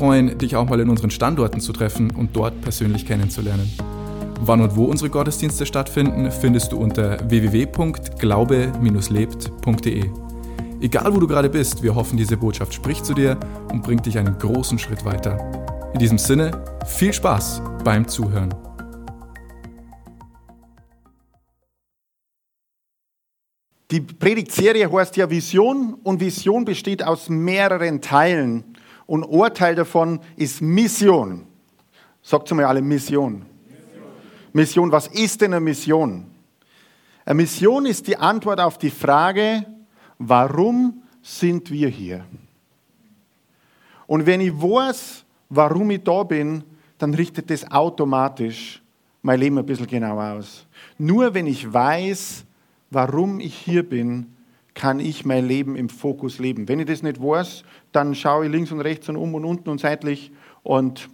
freuen, dich auch mal in unseren Standorten zu treffen und dort persönlich kennenzulernen. Wann und wo unsere Gottesdienste stattfinden, findest du unter www.glaube-lebt.de. Egal wo du gerade bist, wir hoffen, diese Botschaft spricht zu dir und bringt dich einen großen Schritt weiter. In diesem Sinne, viel Spaß beim Zuhören. Die Predigtserie heißt ja Vision und Vision besteht aus mehreren Teilen und Urteil davon ist Mission. Sagt zu mir alle Mission. Mission. Mission, was ist denn eine Mission? Eine Mission ist die Antwort auf die Frage, warum sind wir hier? Und wenn ich weiß, warum ich da bin, dann richtet das automatisch mein Leben ein bisschen genauer aus. Nur wenn ich weiß, warum ich hier bin, kann ich mein Leben im Fokus leben. Wenn ich das nicht weiß, dann schaue ich links und rechts und um und unten und seitlich und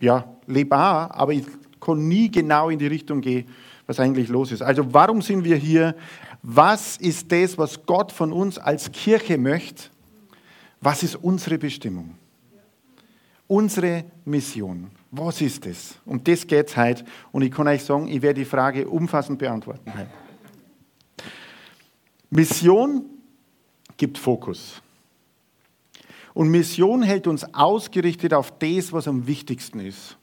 ja, lebe auch, aber ich kann nie genau in die Richtung gehen, was eigentlich los ist. Also warum sind wir hier? Was ist das, was Gott von uns als Kirche möchte? Was ist unsere Bestimmung? Unsere Mission. Was ist das? Um das geht es heute. Und ich kann euch sagen, ich werde die Frage umfassend beantworten. Heute. Mission gibt Fokus. Und Mission hält uns ausgerichtet auf das, was am wichtigsten ist.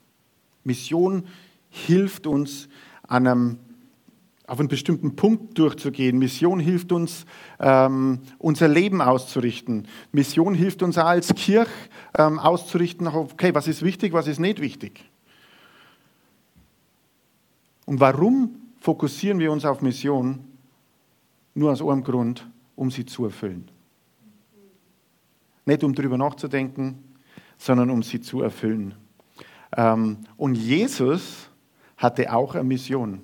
Mission hilft uns, an einem, auf einen bestimmten Punkt durchzugehen. Mission hilft uns, ähm, unser Leben auszurichten. Mission hilft uns auch als Kirche ähm, auszurichten, okay, was ist wichtig, was ist nicht wichtig. Und warum fokussieren wir uns auf Mission? Nur aus einem Grund, um sie zu erfüllen. Nicht um darüber nachzudenken, sondern um sie zu erfüllen. Ähm, und Jesus hatte auch eine Mission.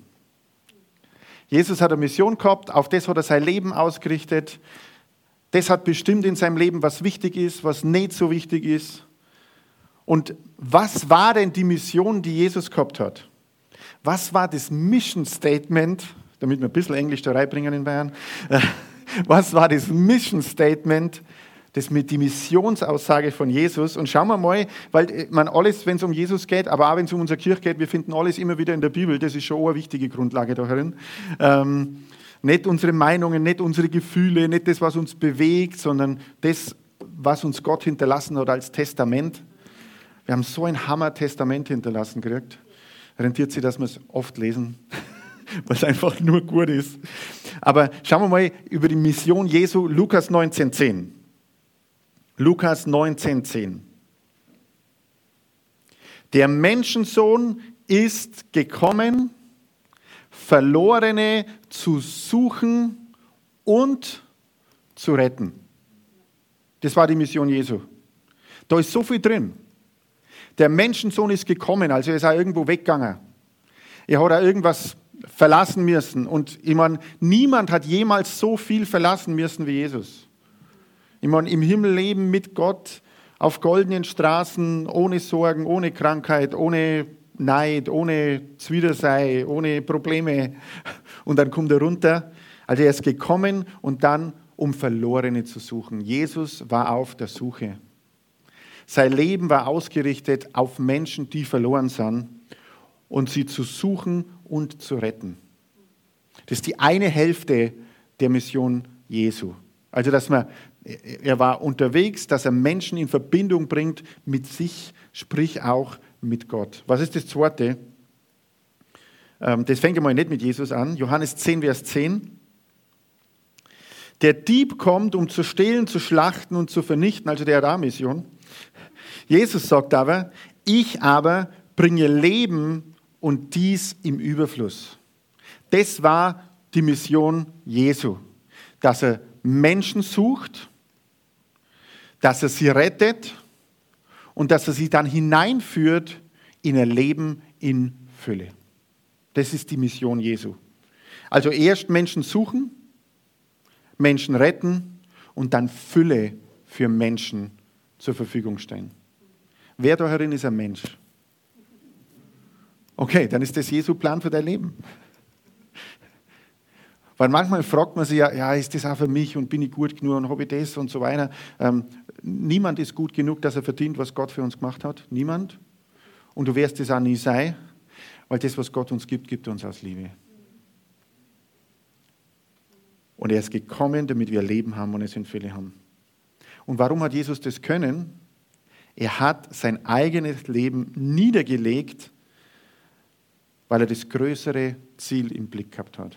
Jesus hat eine Mission gehabt, auf das hat er sein Leben ausgerichtet. Das hat bestimmt in seinem Leben, was wichtig ist, was nicht so wichtig ist. Und was war denn die Mission, die Jesus gehabt hat? Was war das Mission Statement damit wir ein bisschen Englisch da reinbringen in Bayern. Was war das Mission Statement, das mit die Missionsaussage von Jesus? Und schauen wir mal, weil äh, man alles, wenn es um Jesus geht, aber auch wenn es um unsere Kirche geht, wir finden alles immer wieder in der Bibel. Das ist schon eine wichtige Grundlage darin. Ähm, nicht unsere Meinungen, nicht unsere Gefühle, nicht das, was uns bewegt, sondern das, was uns Gott hinterlassen hat als Testament. Wir haben so ein Hammer-Testament hinterlassen gekriegt. Rentiert sich, dass wir es oft lesen. was einfach nur gut ist. Aber schauen wir mal über die Mission Jesu, Lukas 19,10. Lukas 19,10. Der Menschensohn ist gekommen, Verlorene zu suchen und zu retten. Das war die Mission Jesu. Da ist so viel drin. Der Menschensohn ist gekommen, also er ist auch irgendwo weggegangen. Er hat auch irgendwas verlassen müssen. Und ich meine, niemand hat jemals so viel verlassen müssen wie Jesus. Ich meine, im Himmel leben mit Gott auf goldenen Straßen, ohne Sorgen, ohne Krankheit, ohne Neid, ohne Zwidersei, ohne Probleme. Und dann kommt er runter. Also er ist gekommen und dann, um Verlorene zu suchen. Jesus war auf der Suche. Sein Leben war ausgerichtet auf Menschen, die verloren sind und sie zu suchen und zu retten. Das ist die eine Hälfte der Mission Jesu. Also, dass man, er war unterwegs, dass er Menschen in Verbindung bringt mit sich, sprich auch mit Gott. Was ist das zweite? Ähm, das fängt einmal nicht mit Jesus an. Johannes 10, Vers 10. Der Dieb kommt, um zu stehlen, zu schlachten und zu vernichten, also der Ra-Mission. Jesus sagt aber, ich aber bringe Leben und dies im Überfluss. Das war die Mission Jesu, dass er Menschen sucht, dass er sie rettet und dass er sie dann hineinführt in ein Leben in Fülle. Das ist die Mission Jesu. Also erst Menschen suchen, Menschen retten und dann Fülle für Menschen zur Verfügung stellen. Wer da herin ist ein Mensch? Okay, dann ist das Jesu Plan für dein Leben. Weil manchmal fragt man sich ja, ja, ist das auch für mich und bin ich gut genug und habe ich das und so weiter. Ähm, niemand ist gut genug, dass er verdient, was Gott für uns gemacht hat. Niemand. Und du wirst es auch nie sein, weil das, was Gott uns gibt, gibt uns aus Liebe. Und er ist gekommen, damit wir Leben haben und es in Fülle haben. Und warum hat Jesus das können? Er hat sein eigenes Leben niedergelegt, weil er das größere Ziel im Blick gehabt hat.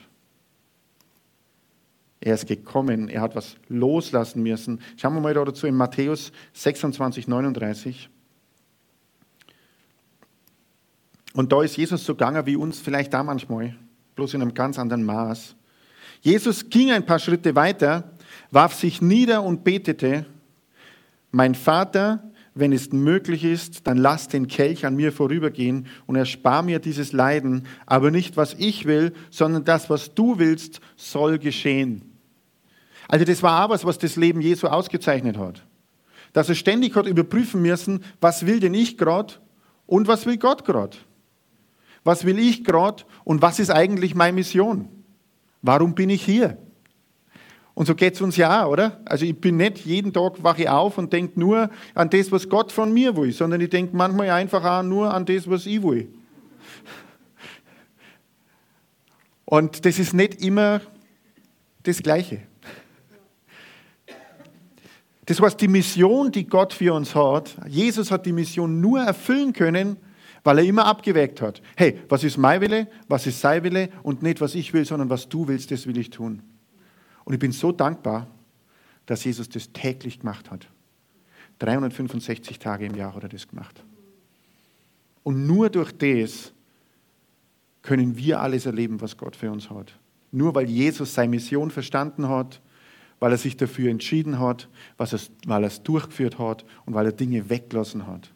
Er ist gekommen, er hat was loslassen müssen. Schauen wir mal dazu in Matthäus 26, 39. Und da ist Jesus so gegangen wie uns vielleicht da manchmal, bloß in einem ganz anderen Maß. Jesus ging ein paar Schritte weiter, warf sich nieder und betete, mein Vater, wenn es möglich ist, dann lass den Kelch an mir vorübergehen und erspar mir dieses Leiden, aber nicht was ich will, sondern das, was du willst, soll geschehen. Also das war was, was das Leben Jesu ausgezeichnet hat. Dass er ständig hat überprüfen müssen, was will denn ich gerade und was will Gott gerade. Was will ich gerade und was ist eigentlich meine Mission? Warum bin ich hier? Und so geht es uns ja auch, oder? Also ich bin nicht jeden Tag wache auf und denke nur an das, was Gott von mir will, sondern ich denke manchmal einfach auch nur an das, was ich will. Und das ist nicht immer das Gleiche. Das heißt, die Mission, die Gott für uns hat, Jesus hat die Mission nur erfüllen können, weil er immer abgewägt hat. Hey, was ist mein Wille, was ist sein Wille und nicht, was ich will, sondern was du willst, das will ich tun. Und ich bin so dankbar, dass Jesus das täglich gemacht hat. 365 Tage im Jahr hat er das gemacht. Und nur durch das können wir alles erleben, was Gott für uns hat. Nur weil Jesus seine Mission verstanden hat, weil er sich dafür entschieden hat, was er, weil er es durchgeführt hat und weil er Dinge weggelassen hat.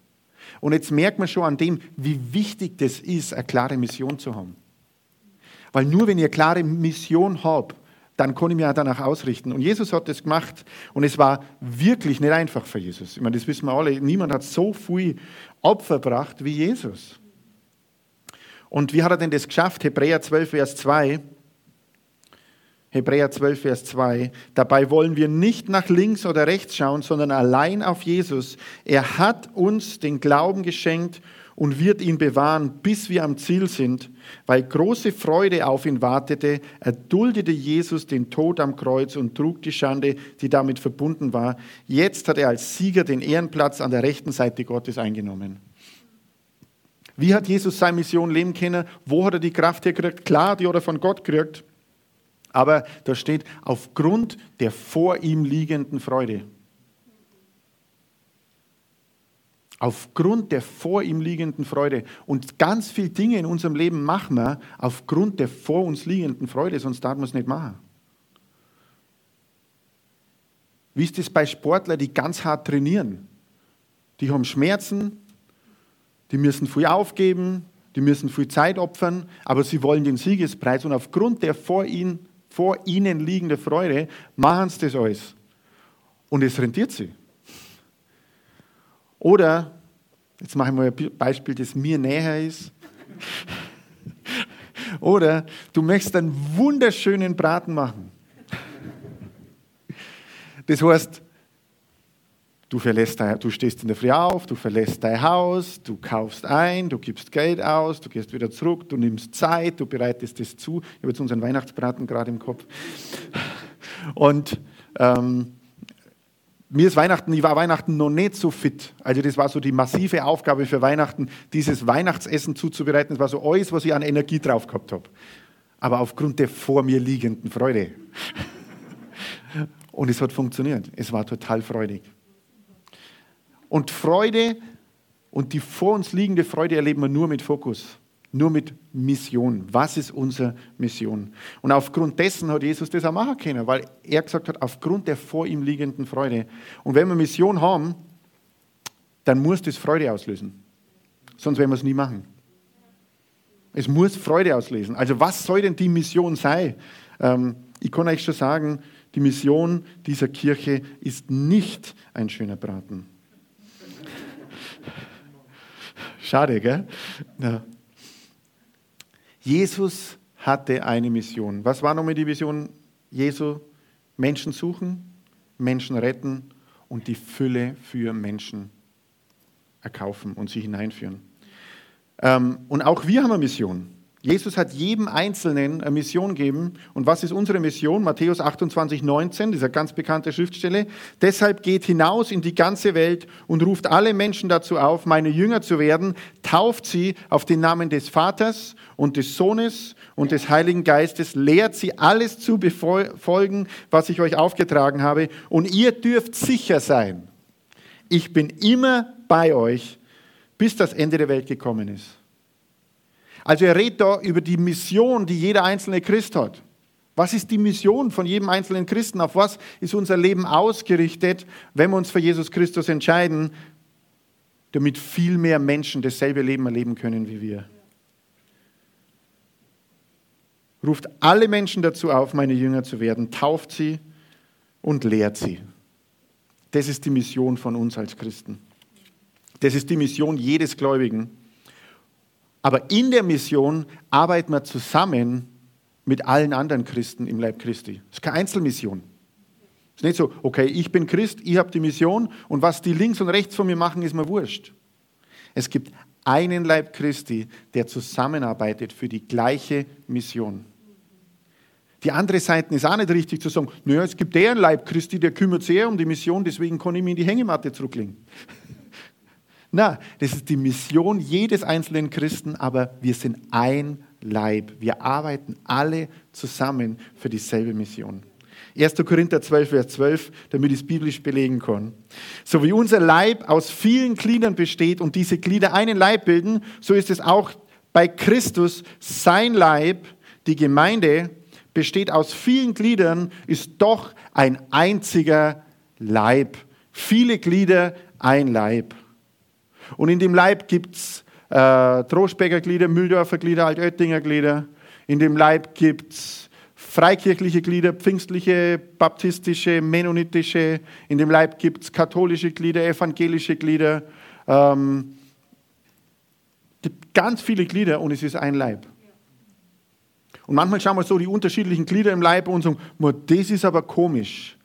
Und jetzt merkt man schon an dem, wie wichtig das ist, eine klare Mission zu haben. Weil nur wenn ich eine klare Mission habe, dann kann ich mich auch danach ausrichten. Und Jesus hat das gemacht und es war wirklich nicht einfach für Jesus. Ich meine, das wissen wir alle. Niemand hat so viel Opfer gebracht wie Jesus. Und wie hat er denn das geschafft? Hebräer 12, Vers 2. Hebräer 12, Vers 2. Dabei wollen wir nicht nach links oder rechts schauen, sondern allein auf Jesus. Er hat uns den Glauben geschenkt und wird ihn bewahren, bis wir am Ziel sind. Weil große Freude auf ihn wartete, erduldete Jesus den Tod am Kreuz und trug die Schande, die damit verbunden war. Jetzt hat er als Sieger den Ehrenplatz an der rechten Seite Gottes eingenommen. Wie hat Jesus seine Mission leben können? Wo hat er die Kraft hergekriegt? Klar, die hat er von Gott gekriegt. Aber da steht, aufgrund der vor ihm liegenden Freude. Aufgrund der vor ihm liegenden Freude. Und ganz viele Dinge in unserem Leben machen wir aufgrund der vor uns liegenden Freude, sonst darf man es nicht machen. Wie ist es bei Sportlern, die ganz hart trainieren? Die haben Schmerzen, die müssen viel aufgeben, die müssen viel Zeit opfern, aber sie wollen den Siegespreis und aufgrund der vor ihnen vor ihnen liegende Freude, machen sie das alles. Und es rentiert sie. Oder, jetzt mache ich mal ein Beispiel, das mir näher ist. Oder du möchtest einen wunderschönen Braten machen. Das heißt, Du, verlässt du stehst in der Früh auf, du verlässt dein Haus, du kaufst ein, du gibst Geld aus, du gehst wieder zurück, du nimmst Zeit, du bereitest es zu. Ich habe jetzt unseren Weihnachtsbraten gerade im Kopf. Und ähm, mir ist Weihnachten, ich war Weihnachten noch nicht so fit. Also das war so die massive Aufgabe für Weihnachten, dieses Weihnachtsessen zuzubereiten. Das war so alles, was ich an Energie drauf gehabt habe. Aber aufgrund der vor mir liegenden Freude. Und es hat funktioniert. Es war total freudig. Und Freude und die vor uns liegende Freude erleben wir nur mit Fokus, nur mit Mission. Was ist unsere Mission? Und aufgrund dessen hat Jesus das auch machen können, weil er gesagt hat, aufgrund der vor ihm liegenden Freude. Und wenn wir Mission haben, dann muss das Freude auslösen. Sonst werden wir es nie machen. Es muss Freude auslösen. Also was soll denn die Mission sein? Ähm, ich kann euch schon sagen, die Mission dieser Kirche ist nicht ein schöner Braten. Schade, gell? Ja. Jesus hatte eine Mission. Was war nochmal die Vision Jesu? Menschen suchen, Menschen retten und die Fülle für Menschen erkaufen und sie hineinführen. Ähm, und auch wir haben eine Mission. Jesus hat jedem Einzelnen eine Mission gegeben. Und was ist unsere Mission? Matthäus 28, 19, dieser ganz bekannte Schriftstelle. Deshalb geht hinaus in die ganze Welt und ruft alle Menschen dazu auf, meine Jünger zu werden, tauft sie auf den Namen des Vaters und des Sohnes und des Heiligen Geistes, lehrt sie alles zu befolgen, was ich euch aufgetragen habe. Und ihr dürft sicher sein, ich bin immer bei euch, bis das Ende der Welt gekommen ist. Also er redet da über die Mission, die jeder einzelne Christ hat. Was ist die Mission von jedem einzelnen Christen? Auf was ist unser Leben ausgerichtet, wenn wir uns für Jesus Christus entscheiden, damit viel mehr Menschen dasselbe Leben erleben können wie wir? Ruft alle Menschen dazu auf, meine Jünger zu werden, tauft sie und lehrt sie. Das ist die Mission von uns als Christen. Das ist die Mission jedes Gläubigen. Aber in der Mission arbeiten wir zusammen mit allen anderen Christen im Leib Christi. Das ist keine Einzelmission. Es ist nicht so, okay, ich bin Christ, ich habe die Mission und was die links und rechts von mir machen, ist mir wurscht. Es gibt einen Leib Christi, der zusammenarbeitet für die gleiche Mission. Die andere Seite ist auch nicht richtig zu sagen, naja, es gibt der Leib Christi, der kümmert sich eher um die Mission, deswegen kann ich mir in die Hängematte zurücklegen. Na, das ist die Mission jedes einzelnen Christen, aber wir sind ein Leib. Wir arbeiten alle zusammen für dieselbe Mission. 1. Korinther 12, Vers 12, damit ich es biblisch belegen kann. So wie unser Leib aus vielen Gliedern besteht und diese Glieder einen Leib bilden, so ist es auch bei Christus sein Leib, die Gemeinde, besteht aus vielen Gliedern, ist doch ein einziger Leib. Viele Glieder, ein Leib. Und in dem Leib gibt es äh, Trostberger Glieder, Mühldorfer Glieder, Altöttinger Glieder. In dem Leib gibt es freikirchliche Glieder, pfingstliche, baptistische, mennonitische. In dem Leib gibt es katholische Glieder, evangelische Glieder. Ähm, gibt ganz viele Glieder und es ist ein Leib. Und manchmal schauen wir so die unterschiedlichen Glieder im Leib und sagen, das ist aber komisch,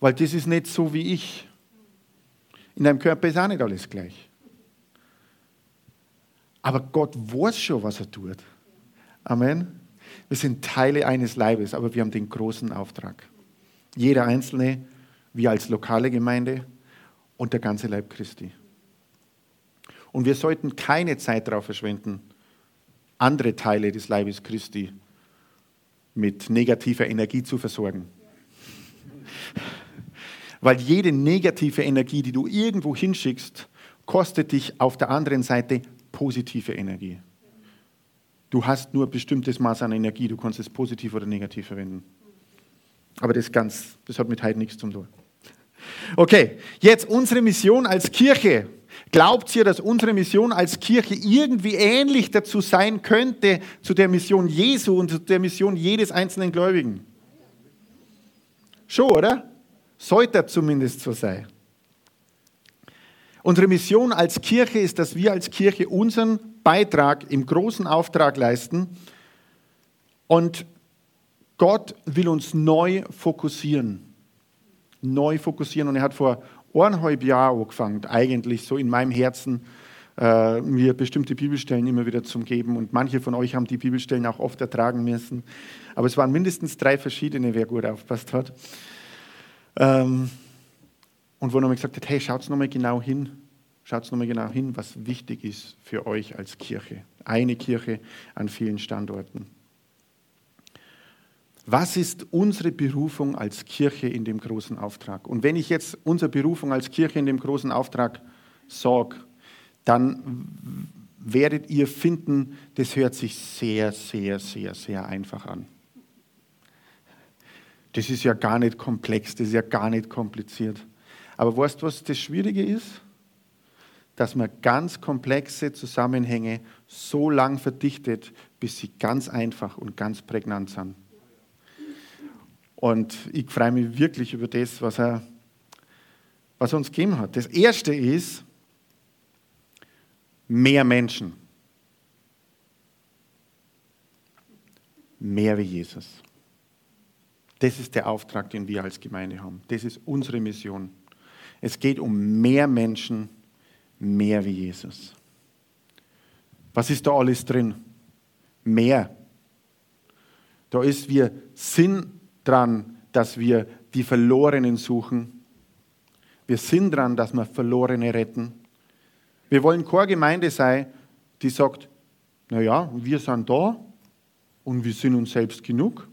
weil das ist nicht so wie ich. In deinem Körper ist auch nicht alles gleich. Aber Gott weiß schon, was er tut. Amen. Wir sind Teile eines Leibes, aber wir haben den großen Auftrag. Jeder Einzelne, wir als lokale Gemeinde und der ganze Leib Christi. Und wir sollten keine Zeit darauf verschwenden, andere Teile des Leibes Christi mit negativer Energie zu versorgen. Weil jede negative Energie, die du irgendwo hinschickst, kostet dich auf der anderen Seite positive Energie. Du hast nur ein bestimmtes Maß an Energie, du kannst es positiv oder negativ verwenden. Aber das, ganz, das hat mit heute nichts zu tun. Okay, jetzt unsere Mission als Kirche. Glaubt ihr, dass unsere Mission als Kirche irgendwie ähnlich dazu sein könnte zu der Mission Jesu und zu der Mission jedes einzelnen Gläubigen? Schon, oder? Sollte zumindest so sein. Unsere Mission als Kirche ist, dass wir als Kirche unseren Beitrag im großen Auftrag leisten und Gott will uns neu fokussieren. Neu fokussieren. Und er hat vor eineinhalb Jahren angefangen, eigentlich so in meinem Herzen, äh, mir bestimmte Bibelstellen immer wieder zu geben. Und manche von euch haben die Bibelstellen auch oft ertragen müssen. Aber es waren mindestens drei verschiedene, wer gut aufpasst hat. Ähm, und wo nochmal gesagt hat, hey, schaut nochmal genau hin, schaut nochmal genau hin, was wichtig ist für euch als Kirche. Eine Kirche an vielen Standorten. Was ist unsere Berufung als Kirche in dem großen Auftrag? Und wenn ich jetzt unsere Berufung als Kirche in dem großen Auftrag sage, dann werdet ihr finden, das hört sich sehr, sehr, sehr, sehr einfach an. Das ist ja gar nicht komplex, das ist ja gar nicht kompliziert. Aber weißt du, was das Schwierige ist? Dass man ganz komplexe Zusammenhänge so lang verdichtet, bis sie ganz einfach und ganz prägnant sind. Und ich freue mich wirklich über das, was er, was er uns gegeben hat. Das erste ist mehr Menschen. mehr wie Jesus. Das ist der Auftrag, den wir als Gemeinde haben. Das ist unsere Mission. Es geht um mehr Menschen, mehr wie Jesus. Was ist da alles drin? Mehr. Da ist, wir sind dran, dass wir die Verlorenen suchen. Wir sind dran, dass wir Verlorene retten. Wir wollen keine Gemeinde sein, die sagt, naja, wir sind da und wir sind uns selbst genug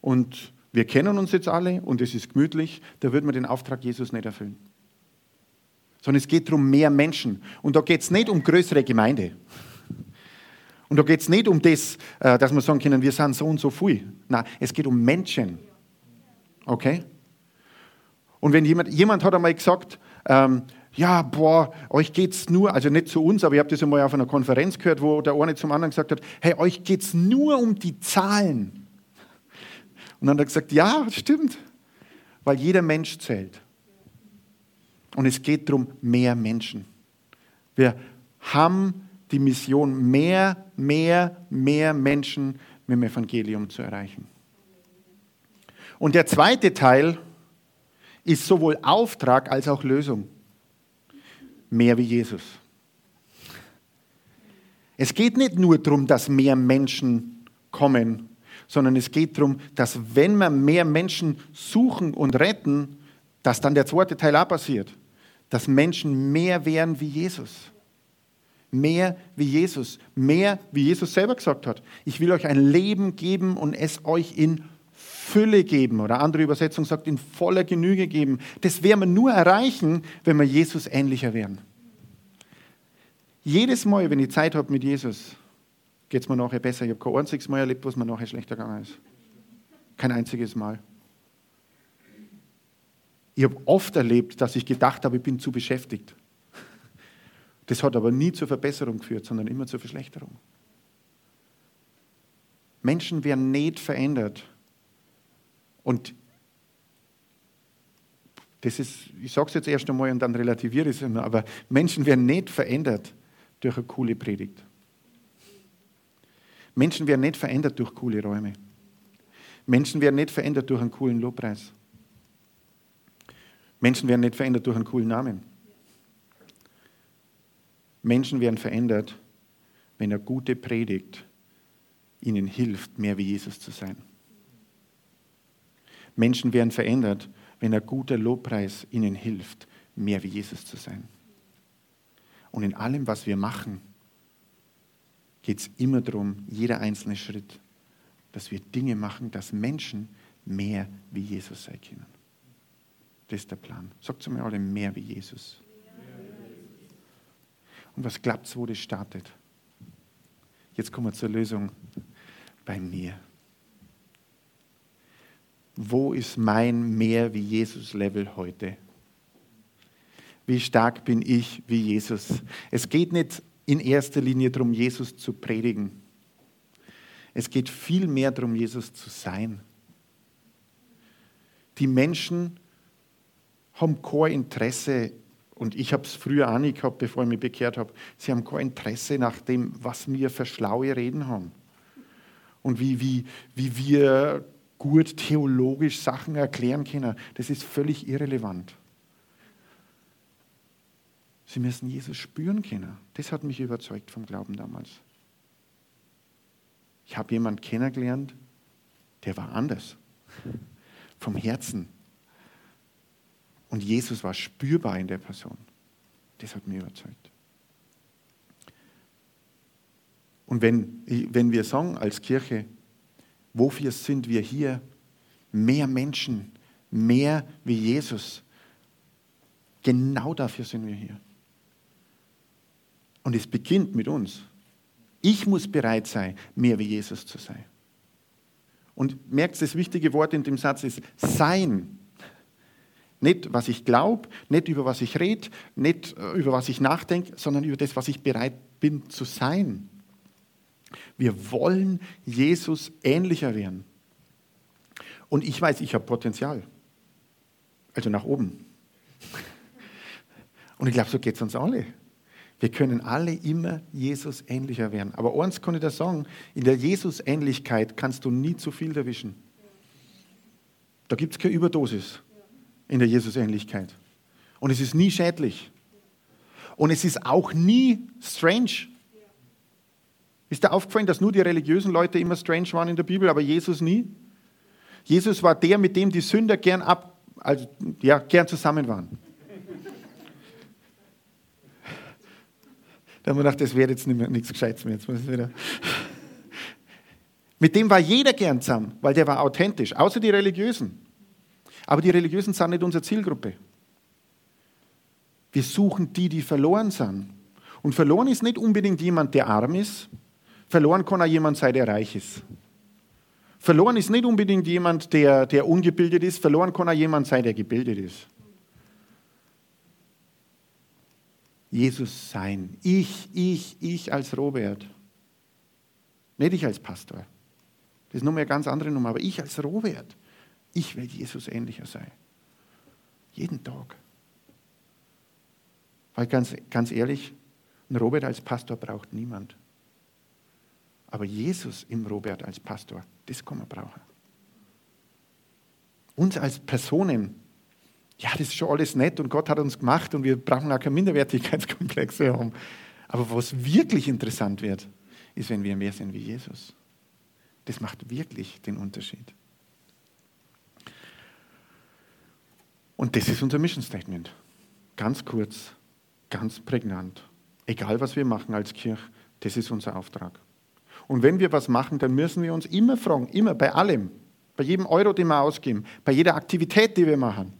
und wir kennen uns jetzt alle und es ist gemütlich, da wird man den Auftrag Jesus nicht erfüllen. Sondern es geht darum, mehr Menschen. Und da geht es nicht um größere Gemeinde. Und da geht es nicht um das, äh, dass wir sagen können, wir sind so und so viel. Nein, es geht um Menschen. Okay? Und wenn jemand, jemand hat einmal gesagt, ähm, ja, boah, euch geht's nur, also nicht zu uns, aber ich habe das einmal auf einer Konferenz gehört, wo der eine zum anderen gesagt hat, hey, euch geht's nur um die Zahlen. Und dann hat er gesagt, ja, stimmt, weil jeder Mensch zählt. Und es geht darum, mehr Menschen. Wir haben die Mission, mehr, mehr, mehr Menschen mit dem Evangelium zu erreichen. Und der zweite Teil ist sowohl Auftrag als auch Lösung mehr wie Jesus. Es geht nicht nur darum, dass mehr Menschen kommen, sondern es geht darum, dass wenn wir mehr Menschen suchen und retten, dass dann der zweite Teil auch passiert, dass Menschen mehr werden wie Jesus. Mehr wie Jesus. Mehr wie Jesus selber gesagt hat. Ich will euch ein Leben geben und es euch in Fülle geben. Oder andere Übersetzung sagt, in voller Genüge geben. Das werden wir nur erreichen, wenn wir Jesus ähnlicher werden. Jedes Mal, wenn ich Zeit habe mit Jesus, geht es mir nachher besser. Ich habe kein einziges Mal erlebt, was mir nachher schlechter gegangen ist. Kein einziges Mal. Ich habe oft erlebt, dass ich gedacht habe, ich bin zu beschäftigt. Das hat aber nie zur Verbesserung geführt, sondern immer zur Verschlechterung. Menschen werden nicht verändert, und das ist, ich sage es jetzt erst einmal und dann relativiere ich es immer, aber Menschen werden nicht verändert durch eine coole Predigt. Menschen werden nicht verändert durch coole Räume. Menschen werden nicht verändert durch einen coolen Lobpreis. Menschen werden nicht verändert durch einen coolen Namen. Menschen werden verändert, wenn eine gute Predigt ihnen hilft, mehr wie Jesus zu sein. Menschen werden verändert, wenn ein guter Lobpreis ihnen hilft, mehr wie Jesus zu sein. Und in allem, was wir machen, geht es immer darum, jeder einzelne Schritt, dass wir Dinge machen, dass Menschen mehr wie Jesus sein können. Das ist der Plan. Sagt zu mir alle, mehr wie Jesus. Und was glaubt wo das startet? Jetzt kommen wir zur Lösung bei mir wo ist mein mehr wie Jesus Level heute? Wie stark bin ich wie Jesus? Es geht nicht in erster Linie darum, Jesus zu predigen. Es geht viel mehr darum, Jesus zu sein. Die Menschen haben kein Interesse, und ich habe es früher auch nicht gehabt, bevor ich mich bekehrt habe, sie haben kein Interesse nach dem, was wir für schlaue Reden haben. Und wie, wie, wie wir gut theologisch Sachen erklären können. Das ist völlig irrelevant. Sie müssen Jesus spüren können. Das hat mich überzeugt vom Glauben damals. Ich habe jemanden kennengelernt, der war anders. Vom Herzen. Und Jesus war spürbar in der Person. Das hat mich überzeugt. Und wenn, wenn wir sagen als Kirche, Wofür sind wir hier? Mehr Menschen, mehr wie Jesus. Genau dafür sind wir hier. Und es beginnt mit uns. Ich muss bereit sein, mehr wie Jesus zu sein. Und merkt, das wichtige Wort in dem Satz ist sein. Nicht, was ich glaube, nicht über was ich rede, nicht äh, über was ich nachdenke, sondern über das, was ich bereit bin zu sein. Wir wollen Jesus ähnlicher werden. Und ich weiß, ich habe Potenzial. Also nach oben. Und ich glaube, so geht es uns alle. Wir können alle immer Jesus ähnlicher werden. Aber eins kann ich da sagen, in der Jesus-Ähnlichkeit kannst du nie zu viel erwischen. Da gibt es keine Überdosis in der Jesus-Ähnlichkeit. Und es ist nie schädlich. Und es ist auch nie strange. Ist dir aufgefallen, dass nur die religiösen Leute immer strange waren in der Bibel, aber Jesus nie? Jesus war der, mit dem die Sünder gern ab, also ja, gern zusammen waren. Da haben wir gedacht, das wäre jetzt nicht mehr, nichts Gescheites mehr. Jetzt muss ich wieder. Mit dem war jeder gern zusammen, weil der war authentisch, außer die Religiösen. Aber die Religiösen sind nicht unsere Zielgruppe. Wir suchen die, die verloren sind. Und verloren ist nicht unbedingt jemand, der arm ist. Verloren kann auch jemand sein, der reich ist. Verloren ist nicht unbedingt jemand, der, der ungebildet ist. Verloren kann auch jemand sein, der gebildet ist. Jesus sein. Ich, ich, ich als Robert. Nicht ich als Pastor. Das ist nochmal eine ganz andere Nummer. Aber ich als Robert. Ich will Jesus ähnlicher sein. Jeden Tag. Weil ganz, ganz ehrlich, ein Robert als Pastor braucht niemand. Aber Jesus im Robert als Pastor, das kann man brauchen. Uns als Personen, ja, das ist schon alles nett und Gott hat uns gemacht und wir brauchen auch keine Minderwertigkeitskomplexe haben. Aber was wirklich interessant wird, ist, wenn wir mehr sind wie Jesus. Das macht wirklich den Unterschied. Und das ist unser Mission Statement. Ganz kurz, ganz prägnant. Egal, was wir machen als Kirche, das ist unser Auftrag. Und wenn wir was machen, dann müssen wir uns immer fragen, immer bei allem, bei jedem Euro, den wir ausgeben, bei jeder Aktivität, die wir machen,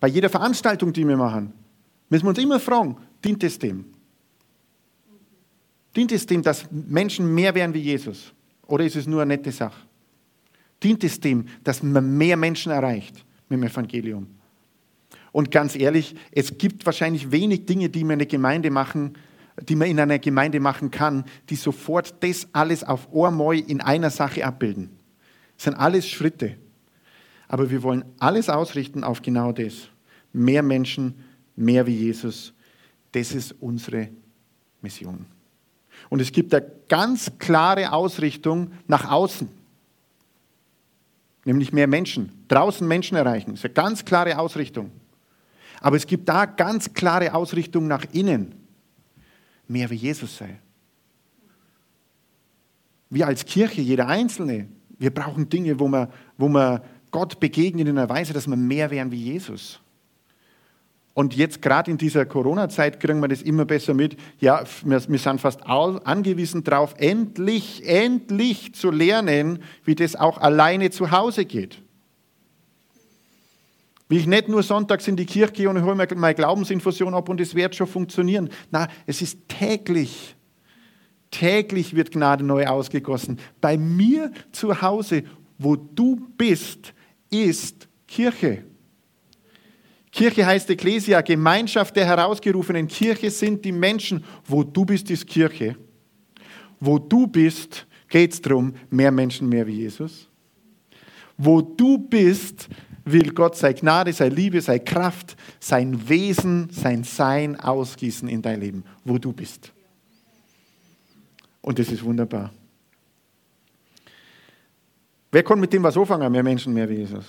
bei jeder Veranstaltung, die wir machen, müssen wir uns immer fragen, dient es dem? Dient es dem, dass Menschen mehr werden wie Jesus? Oder ist es nur eine nette Sache? Dient es dem, dass man mehr Menschen erreicht mit dem Evangelium? Und ganz ehrlich, es gibt wahrscheinlich wenig Dinge, die man in Gemeinde machen, die man in einer Gemeinde machen kann, die sofort das alles auf einmal in einer Sache abbilden. Das sind alles Schritte. Aber wir wollen alles ausrichten auf genau das. Mehr Menschen, mehr wie Jesus. Das ist unsere Mission. Und es gibt eine ganz klare Ausrichtung nach außen. Nämlich mehr Menschen. Draußen Menschen erreichen. Das ist eine ganz klare Ausrichtung. Aber es gibt da ganz klare Ausrichtung nach innen mehr wie Jesus sei. Wir als Kirche, jeder Einzelne, wir brauchen Dinge, wo wir, wo wir Gott begegnen in einer Weise, dass wir mehr werden wie Jesus. Und jetzt gerade in dieser Corona-Zeit kriegen wir das immer besser mit. Ja, wir, wir sind fast angewiesen darauf, endlich, endlich zu lernen, wie das auch alleine zu Hause geht. Wie ich nicht nur sonntags in die Kirche gehe und hole mir meine Glaubensinfusion ab und es wird schon funktionieren. Na, es ist täglich. Täglich wird Gnade neu ausgegossen. Bei mir zu Hause, wo du bist, ist Kirche. Kirche heißt Ecclesia, Gemeinschaft der Herausgerufenen. Kirche sind die Menschen. Wo du bist, ist Kirche. Wo du bist, geht es darum, mehr Menschen, mehr wie Jesus. Wo du bist, will Gott sei Gnade, sei Liebe, sei Kraft, sein Wesen, sein Sein ausgießen in dein Leben, wo du bist. Und das ist wunderbar. Wer kann mit dem was anfangen? Mehr Menschen, mehr wie Jesus.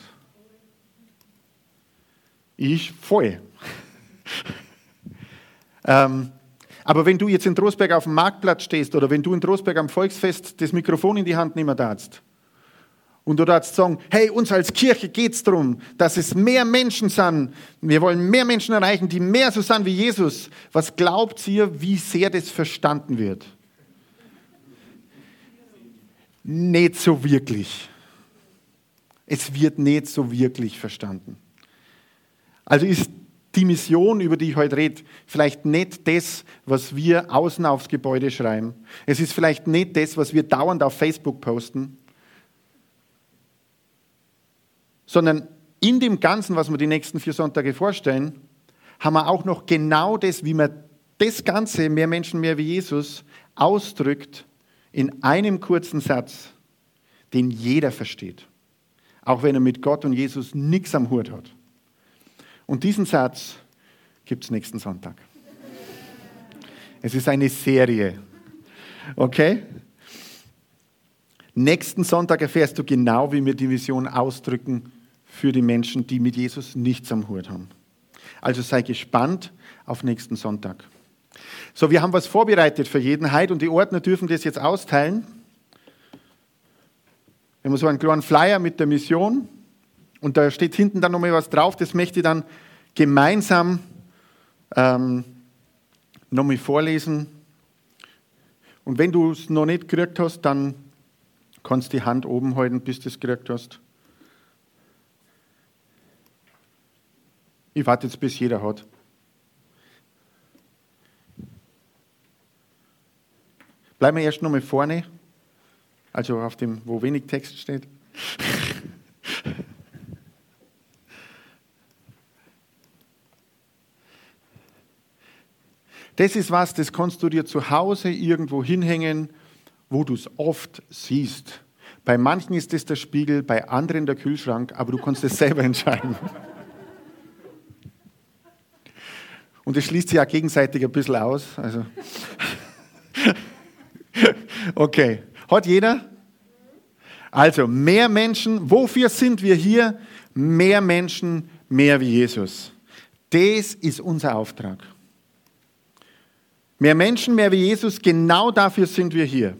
Ich voll. ähm, aber wenn du jetzt in Trostberg auf dem Marktplatz stehst oder wenn du in Trostberg am Volksfest das Mikrofon in die Hand nehmen darfst und du darfst sagen, hey, uns als Kirche geht es darum, dass es mehr Menschen sind. Wir wollen mehr Menschen erreichen, die mehr so sind wie Jesus. Was glaubt ihr, wie sehr das verstanden wird? Nicht so wirklich. Es wird nicht so wirklich verstanden. Also ist die Mission, über die ich heute rede, vielleicht nicht das, was wir außen aufs Gebäude schreiben. Es ist vielleicht nicht das, was wir dauernd auf Facebook posten. sondern in dem Ganzen, was wir die nächsten vier Sonntage vorstellen, haben wir auch noch genau das, wie man das Ganze, mehr Menschen, mehr wie Jesus, ausdrückt in einem kurzen Satz, den jeder versteht, auch wenn er mit Gott und Jesus nichts am Hut hat. Und diesen Satz gibt es nächsten Sonntag. Es ist eine Serie. Okay? Nächsten Sonntag erfährst du genau, wie wir die Vision ausdrücken für die Menschen, die mit Jesus nichts am Hut haben. Also sei gespannt auf nächsten Sonntag. So, wir haben was vorbereitet für jeden heute und die Ordner dürfen das jetzt austeilen. Wir haben so einen kleinen Flyer mit der Mission und da steht hinten dann nochmal was drauf, das möchte ich dann gemeinsam ähm, nochmal vorlesen. Und wenn du es noch nicht gekriegt hast, dann kannst du die Hand oben halten, bis du es gekriegt hast. Ich warte jetzt, bis jeder hat. Bleiben wir erst nochmal vorne, also auf dem, wo wenig Text steht. Das ist was, das kannst du dir zu Hause irgendwo hinhängen, wo du es oft siehst. Bei manchen ist es der Spiegel, bei anderen der Kühlschrank, aber du kannst es selber entscheiden. Und es schließt sich ja gegenseitig ein bisschen aus. Also. Okay, hat jeder? Also, mehr Menschen, wofür sind wir hier? Mehr Menschen, mehr wie Jesus. Das ist unser Auftrag. Mehr Menschen, mehr wie Jesus, genau dafür sind wir hier.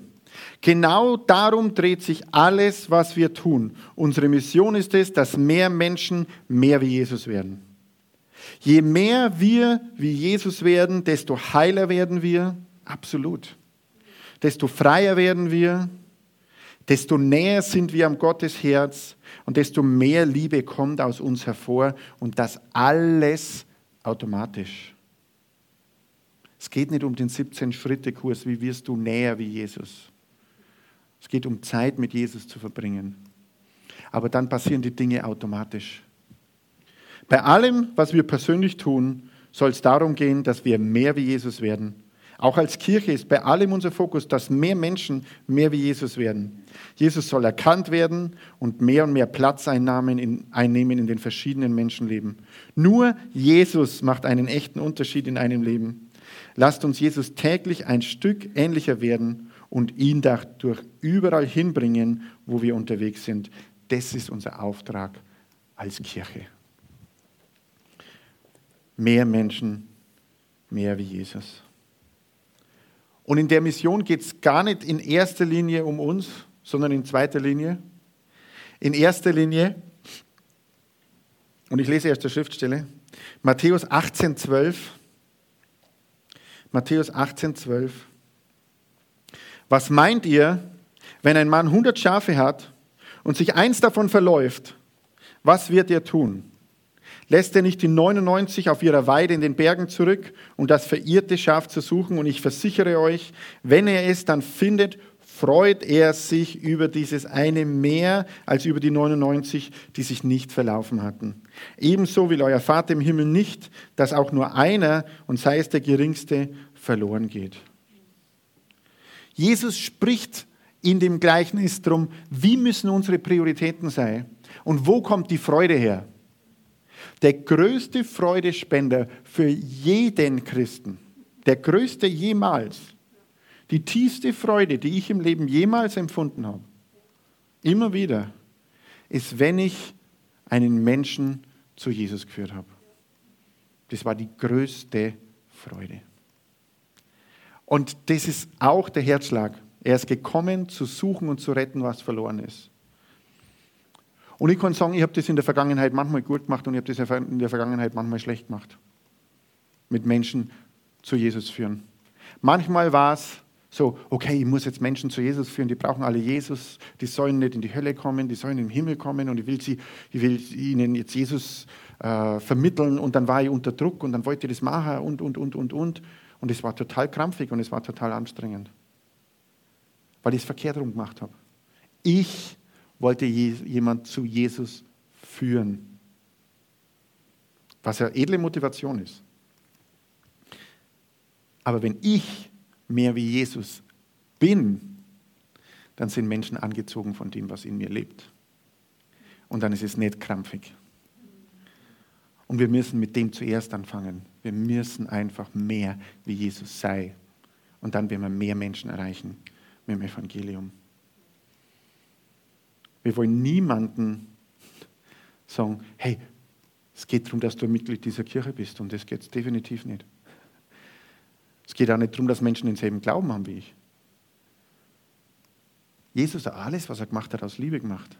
Genau darum dreht sich alles, was wir tun. Unsere Mission ist es, dass mehr Menschen mehr wie Jesus werden. Je mehr wir wie Jesus werden, desto heiler werden wir. Absolut desto freier werden wir, desto näher sind wir am Gottes Herz und desto mehr Liebe kommt aus uns hervor und das alles automatisch. Es geht nicht um den 17-Schritte-Kurs, wie wirst du näher wie Jesus. Es geht um Zeit mit Jesus zu verbringen. Aber dann passieren die Dinge automatisch. Bei allem, was wir persönlich tun, soll es darum gehen, dass wir mehr wie Jesus werden auch als Kirche ist bei allem unser Fokus, dass mehr Menschen mehr wie Jesus werden. Jesus soll erkannt werden und mehr und mehr Platz einnehmen in, den verschiedenen Menschenleben. Nur Jesus macht einen echten Unterschied in einem Leben. Lasst uns Jesus täglich ein Stück ähnlicher werden und ihn dadurch überall hinbringen, wo wir unterwegs sind. Das ist unser Auftrag als Kirche. Mehr Menschen, mehr wie Jesus. Und in der Mission geht es gar nicht in erster Linie um uns, sondern in zweiter Linie. In erster Linie, und ich lese erst der Schriftstelle, Matthäus 18, 12. Matthäus 18, 12. Was meint ihr, wenn ein Mann 100 Schafe hat und sich eins davon verläuft? Was wird er tun? Lässt er nicht die 99 auf ihrer Weide in den Bergen zurück, um das verirrte Schaf zu suchen? Und ich versichere euch, wenn er es dann findet, freut er sich über dieses eine mehr als über die 99, die sich nicht verlaufen hatten. Ebenso will euer Vater im Himmel nicht, dass auch nur einer, und sei es der geringste, verloren geht. Jesus spricht in dem Gleichnis darum, wie müssen unsere Prioritäten sein und wo kommt die Freude her der größte Freudespender für jeden Christen, der größte jemals, die tiefste Freude, die ich im Leben jemals empfunden habe, immer wieder, ist, wenn ich einen Menschen zu Jesus geführt habe. Das war die größte Freude. Und das ist auch der Herzschlag. Er ist gekommen, zu suchen und zu retten, was verloren ist. Und ich kann sagen, ich habe das in der Vergangenheit manchmal gut gemacht und ich habe das in der Vergangenheit manchmal schlecht gemacht. Mit Menschen zu Jesus führen. Manchmal war es so, okay, ich muss jetzt Menschen zu Jesus führen, die brauchen alle Jesus, die sollen nicht in die Hölle kommen, die sollen den Himmel kommen und ich will, sie, ich will ihnen jetzt Jesus äh, vermitteln und dann war ich unter Druck und dann wollte ich das machen und, und, und, und, und. Und es war total krampfig und es war total anstrengend, weil ich es verkehrt rum gemacht habe. Ich wollte jemand zu Jesus führen. Was ja edle Motivation ist. Aber wenn ich mehr wie Jesus bin, dann sind Menschen angezogen von dem, was in mir lebt. Und dann ist es nicht krampfig. Und wir müssen mit dem zuerst anfangen. Wir müssen einfach mehr wie Jesus sein Und dann werden wir mehr Menschen erreichen mit dem Evangelium. Wir wollen niemanden sagen, hey, es geht darum, dass du Mitglied dieser Kirche bist und das geht es definitiv nicht. Es geht auch nicht darum, dass Menschen denselben Glauben haben wie ich. Jesus hat alles, was er gemacht hat, aus Liebe gemacht.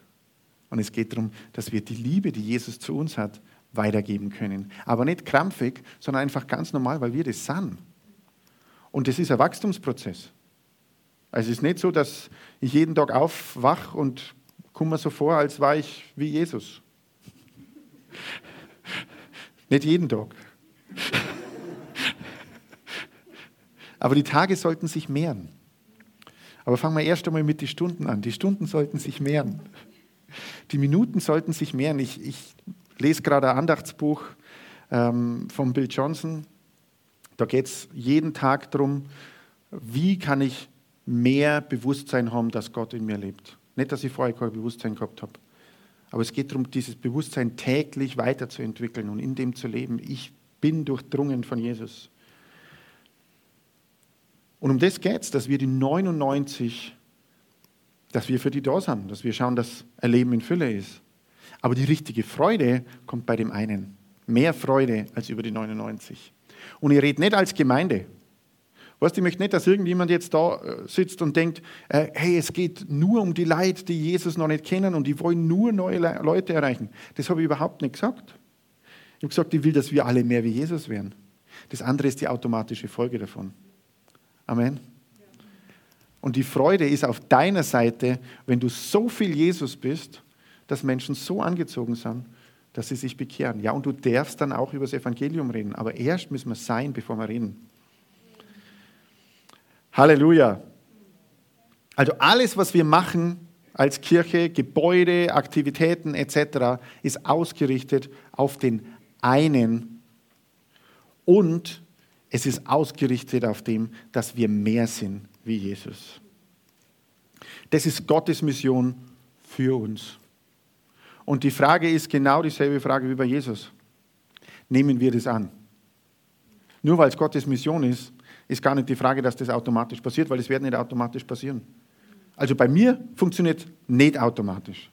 Und es geht darum, dass wir die Liebe, die Jesus zu uns hat, weitergeben können. Aber nicht krampfig, sondern einfach ganz normal, weil wir das sind. Und das ist ein Wachstumsprozess. Also es ist nicht so, dass ich jeden Tag aufwache und komme mir so vor, als war ich wie Jesus. nicht jeden Tag. Aber die Tage sollten sich mehren. Aber fangen wir erst einmal mit den Stunden an. Die Stunden sollten sich mehren. Die Minuten sollten sich mehren. Ich, ich lese gerade ein Andachtsbuch ähm, von Bill Johnson. Da geht es jeden Tag darum, wie kann ich mehr Bewusstsein haben, dass Gott in mir lebt. Nicht, dass ich vorher kein Bewusstsein gehabt habe. Aber es geht darum, dieses Bewusstsein täglich weiterzuentwickeln und in dem zu leben. Ich bin durchdrungen von Jesus. Und um das geht es, dass wir die 99, dass wir für die da sind, dass wir schauen, dass ein Leben in Fülle ist. Aber die richtige Freude kommt bei dem einen. Mehr Freude als über die 99. Und ich rede nicht als Gemeinde. Weißt, ich möchte nicht, dass irgendjemand jetzt da äh, sitzt und denkt, äh, hey, es geht nur um die Leute, die Jesus noch nicht kennen und die wollen nur neue Leute erreichen. Das habe ich überhaupt nicht gesagt. Ich habe gesagt, ich will, dass wir alle mehr wie Jesus werden. Das andere ist die automatische Folge davon. Amen. Und die Freude ist auf deiner Seite, wenn du so viel Jesus bist, dass Menschen so angezogen sind, dass sie sich bekehren. Ja, und du darfst dann auch über das Evangelium reden, aber erst müssen wir sein, bevor wir reden. Halleluja. Also alles, was wir machen als Kirche, Gebäude, Aktivitäten etc., ist ausgerichtet auf den einen und es ist ausgerichtet auf dem, dass wir mehr sind wie Jesus. Das ist Gottes Mission für uns. Und die Frage ist genau dieselbe Frage wie bei Jesus. Nehmen wir das an? Nur weil es Gottes Mission ist, ist gar nicht die Frage, dass das automatisch passiert, weil es wird nicht automatisch passieren. Also bei mir funktioniert nicht automatisch.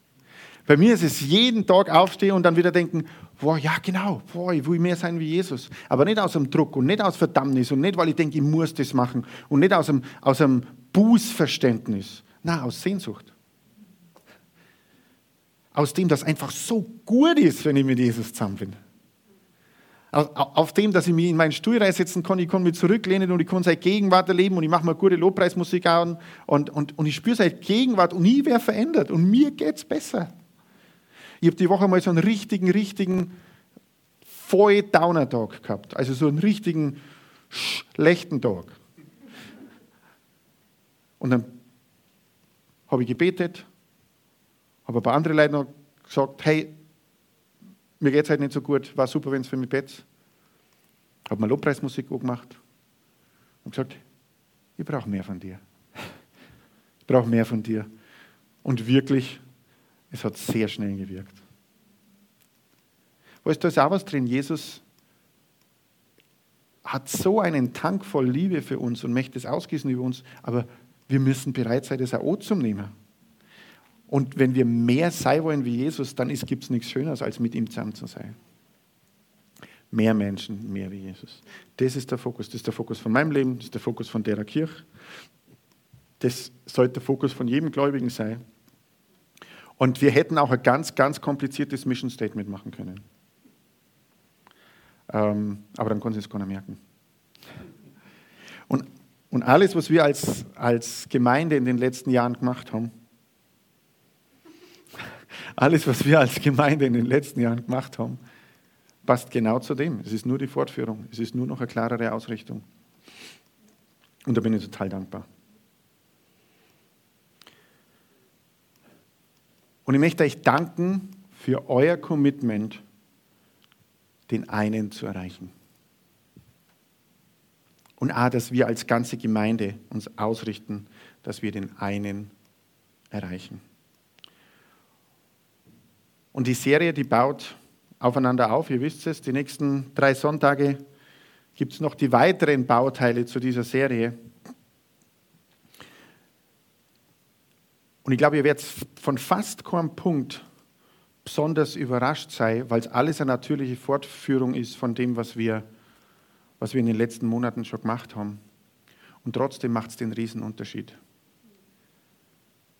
Bei mir ist es jeden Tag aufstehen und dann wieder denken, boah, ja genau, boah, ich will mehr sein wie Jesus. Aber nicht aus einem Druck und nicht aus Verdammnis und nicht, weil ich denke, ich muss das machen und nicht aus einem, aus einem Bußverständnis. Na, aus Sehnsucht. Aus dem, das einfach so gut ist, wenn ich mit Jesus zusammen bin. Auf dem, dass ich mich in meinen Stuhl reinsetzen kann, ich kann mich zurücklehnen und ich kann seine Gegenwart erleben und ich mache mal gute Lobpreismusik an und, und, und ich spüre seine Gegenwart und nie wer verändert und mir geht es besser. Ich habe die Woche mal so einen richtigen, richtigen voll Downer-Tag gehabt. Also so einen richtigen schlechten Tag. Und dann habe ich gebetet, habe ein paar andere Leute noch gesagt, hey, mir geht es halt nicht so gut, war super, wenn es für mich bettet. Habe mal Lobpreismusik gemacht und gesagt, ich brauche mehr von dir. Ich brauche mehr von dir. Und wirklich, es hat sehr schnell gewirkt. Weißt du, da ist auch was drin. Jesus hat so einen Tank voll Liebe für uns und möchte es ausgießen über uns, aber wir müssen bereit sein, das auch zu nehmen. Und wenn wir mehr sein wollen wie Jesus, dann gibt es nichts Schöneres, als mit ihm zusammen zu sein. Mehr Menschen, mehr wie Jesus. Das ist der Fokus. Das ist der Fokus von meinem Leben, das ist der Fokus von der Kirche. Das sollte der Fokus von jedem Gläubigen sein. Und wir hätten auch ein ganz, ganz kompliziertes Mission Statement machen können. Ähm, aber dann konnten sie es gar nicht merken. Und, und alles, was wir als, als Gemeinde in den letzten Jahren gemacht haben, alles, was wir als Gemeinde in den letzten Jahren gemacht haben, passt genau zu dem. Es ist nur die Fortführung. Es ist nur noch eine klarere Ausrichtung. Und da bin ich total dankbar. Und ich möchte euch danken für euer Commitment, den einen zu erreichen. Und auch, dass wir als ganze Gemeinde uns ausrichten, dass wir den einen erreichen. Und die Serie, die baut aufeinander auf. Ihr wisst es, die nächsten drei Sonntage gibt es noch die weiteren Bauteile zu dieser Serie. Und ich glaube, ihr werdet von fast keinem Punkt besonders überrascht sein, weil es alles eine natürliche Fortführung ist von dem, was wir, was wir in den letzten Monaten schon gemacht haben. Und trotzdem macht es den Riesenunterschied.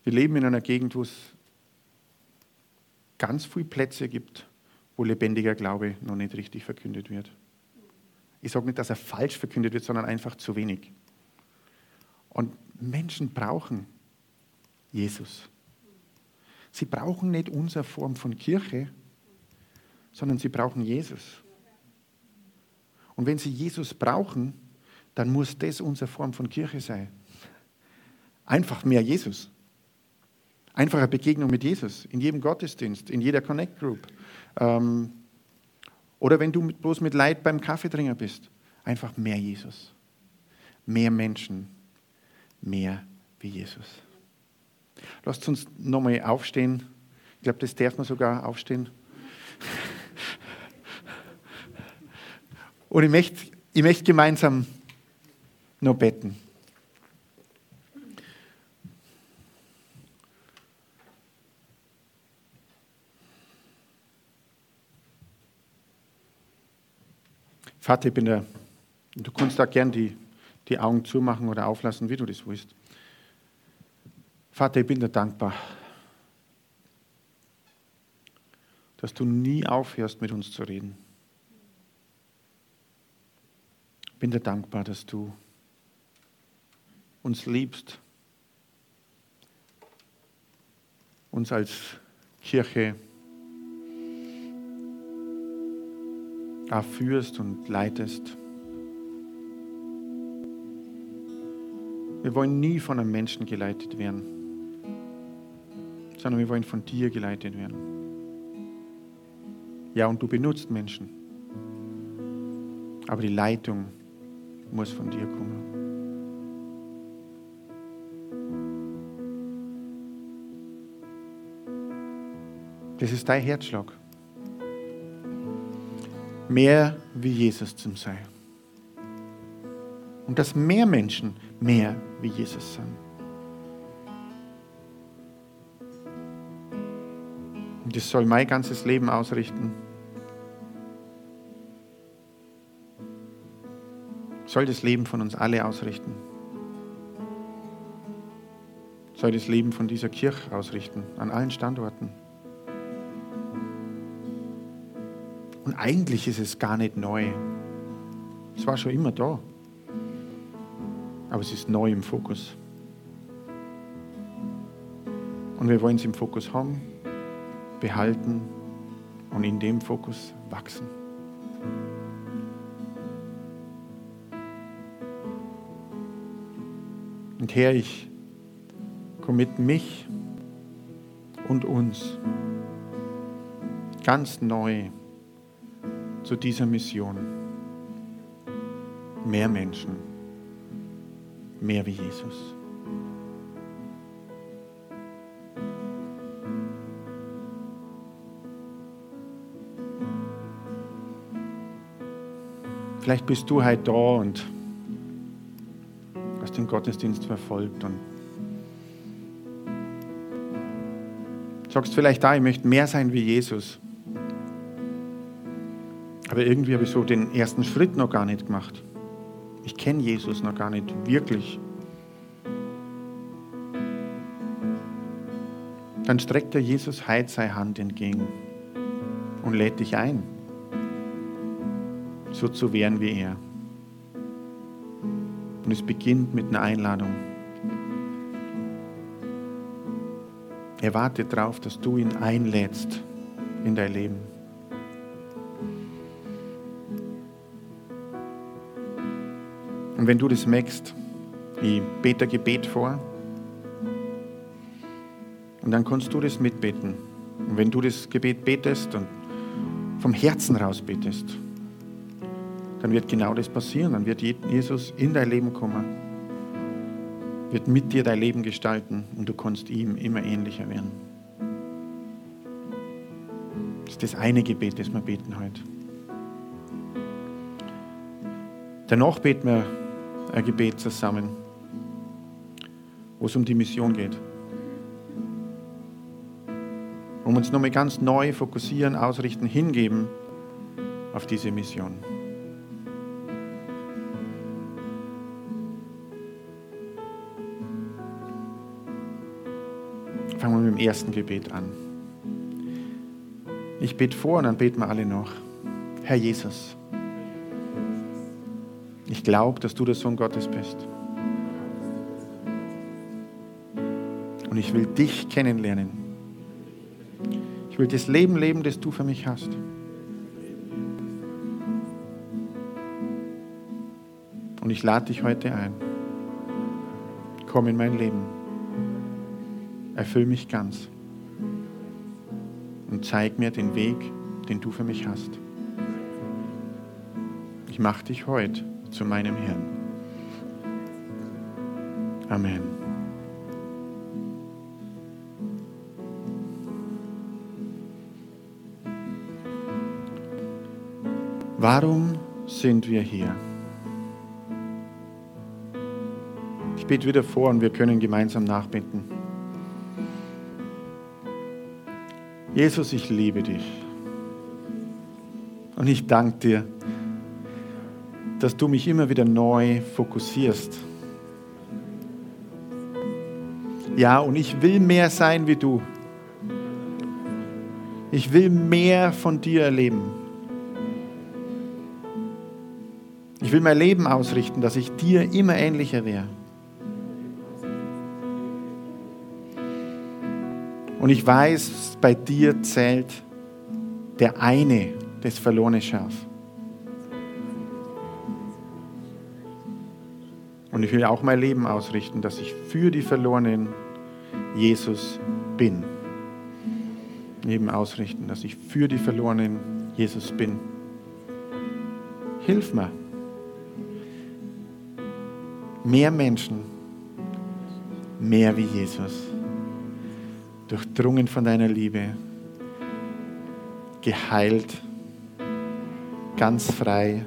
Wir leben in einer Gegend, wo es ganz viele Plätze gibt, wo lebendiger Glaube noch nicht richtig verkündet wird. Ich sage nicht, dass er falsch verkündet wird, sondern einfach zu wenig. Und Menschen brauchen Jesus. Sie brauchen nicht unsere Form von Kirche, sondern sie brauchen Jesus. Und wenn sie Jesus brauchen, dann muss das unsere Form von Kirche sein. Einfach mehr Jesus. Einfache Begegnung mit Jesus in jedem Gottesdienst, in jeder Connect Group. Ähm, oder wenn du bloß mit Leid beim Kaffeetrinker bist. Einfach mehr Jesus. Mehr Menschen. Mehr wie Jesus. Lasst uns nochmal aufstehen. Ich glaube, das darf man sogar aufstehen. Und ich möchte, ich möchte gemeinsam noch beten. Vater, ich bin der, du kannst da gern die, die Augen zumachen oder auflassen, wie du das willst. Vater, ich bin dir dankbar, dass du nie aufhörst, mit uns zu reden. Ich bin dir dankbar, dass du uns liebst, uns als Kirche auch führst und leitest. Wir wollen nie von einem Menschen geleitet werden, sondern wir wollen von dir geleitet werden. Ja, und du benutzt Menschen. Aber die Leitung muss von dir kommen. Das ist dein Herzschlag mehr wie Jesus zu sein. Und dass mehr Menschen mehr wie Jesus sind. Und das soll mein ganzes Leben ausrichten. Soll das Leben von uns alle ausrichten. Soll das Leben von dieser Kirche ausrichten, an allen Standorten. Und eigentlich ist es gar nicht neu. Es war schon immer da. Aber es ist neu im Fokus. Und wir wollen es im Fokus haben, behalten und in dem Fokus wachsen. Und Herr, ich commit mich und uns ganz neu zu dieser Mission. Mehr Menschen, mehr wie Jesus. Vielleicht bist du heute da und hast den Gottesdienst verfolgt und sagst vielleicht da, ich möchte mehr sein wie Jesus. Aber irgendwie habe ich so den ersten Schritt noch gar nicht gemacht. Ich kenne Jesus noch gar nicht wirklich. Dann streckt der Jesus heute seine Hand entgegen und lädt dich ein, so zu werden wie er. Und es beginnt mit einer Einladung. Er wartet darauf, dass du ihn einlädst in dein Leben. Und wenn du das merkst, ich bete Gebet vor. Und dann kannst du das mitbeten. Und wenn du das Gebet betest und vom Herzen raus betest, dann wird genau das passieren. Dann wird Jesus in dein Leben kommen, wird mit dir dein Leben gestalten und du kannst ihm immer ähnlicher werden. Das ist das eine Gebet, das wir beten heute. Danach beten wir ein Gebet zusammen, wo es um die Mission geht. um uns nochmal ganz neu fokussieren, ausrichten, hingeben auf diese Mission. Fangen wir mit dem ersten Gebet an. Ich bete vor und dann beten wir alle noch. Herr Jesus, ich glaube, dass du der Sohn Gottes bist. Und ich will dich kennenlernen. Ich will das Leben leben, das du für mich hast. Und ich lade dich heute ein. Komm in mein Leben. Erfüll mich ganz. Und zeig mir den Weg, den du für mich hast. Ich mache dich heute zu meinem Herrn. Amen. Warum sind wir hier? Ich bete wieder vor und wir können gemeinsam nachbeten. Jesus, ich liebe dich. Und ich danke dir, dass du mich immer wieder neu fokussierst. Ja, und ich will mehr sein wie du. Ich will mehr von dir erleben. Ich will mein Leben ausrichten, dass ich dir immer ähnlicher wäre. Und ich weiß, bei dir zählt der eine, das verlorene Schaf. Und ich will auch mein Leben ausrichten, dass ich für die Verlorenen Jesus bin. Leben ausrichten, dass ich für die Verlorenen Jesus bin. Hilf mir. Mehr Menschen, mehr wie Jesus. Durchdrungen von deiner Liebe, geheilt, ganz frei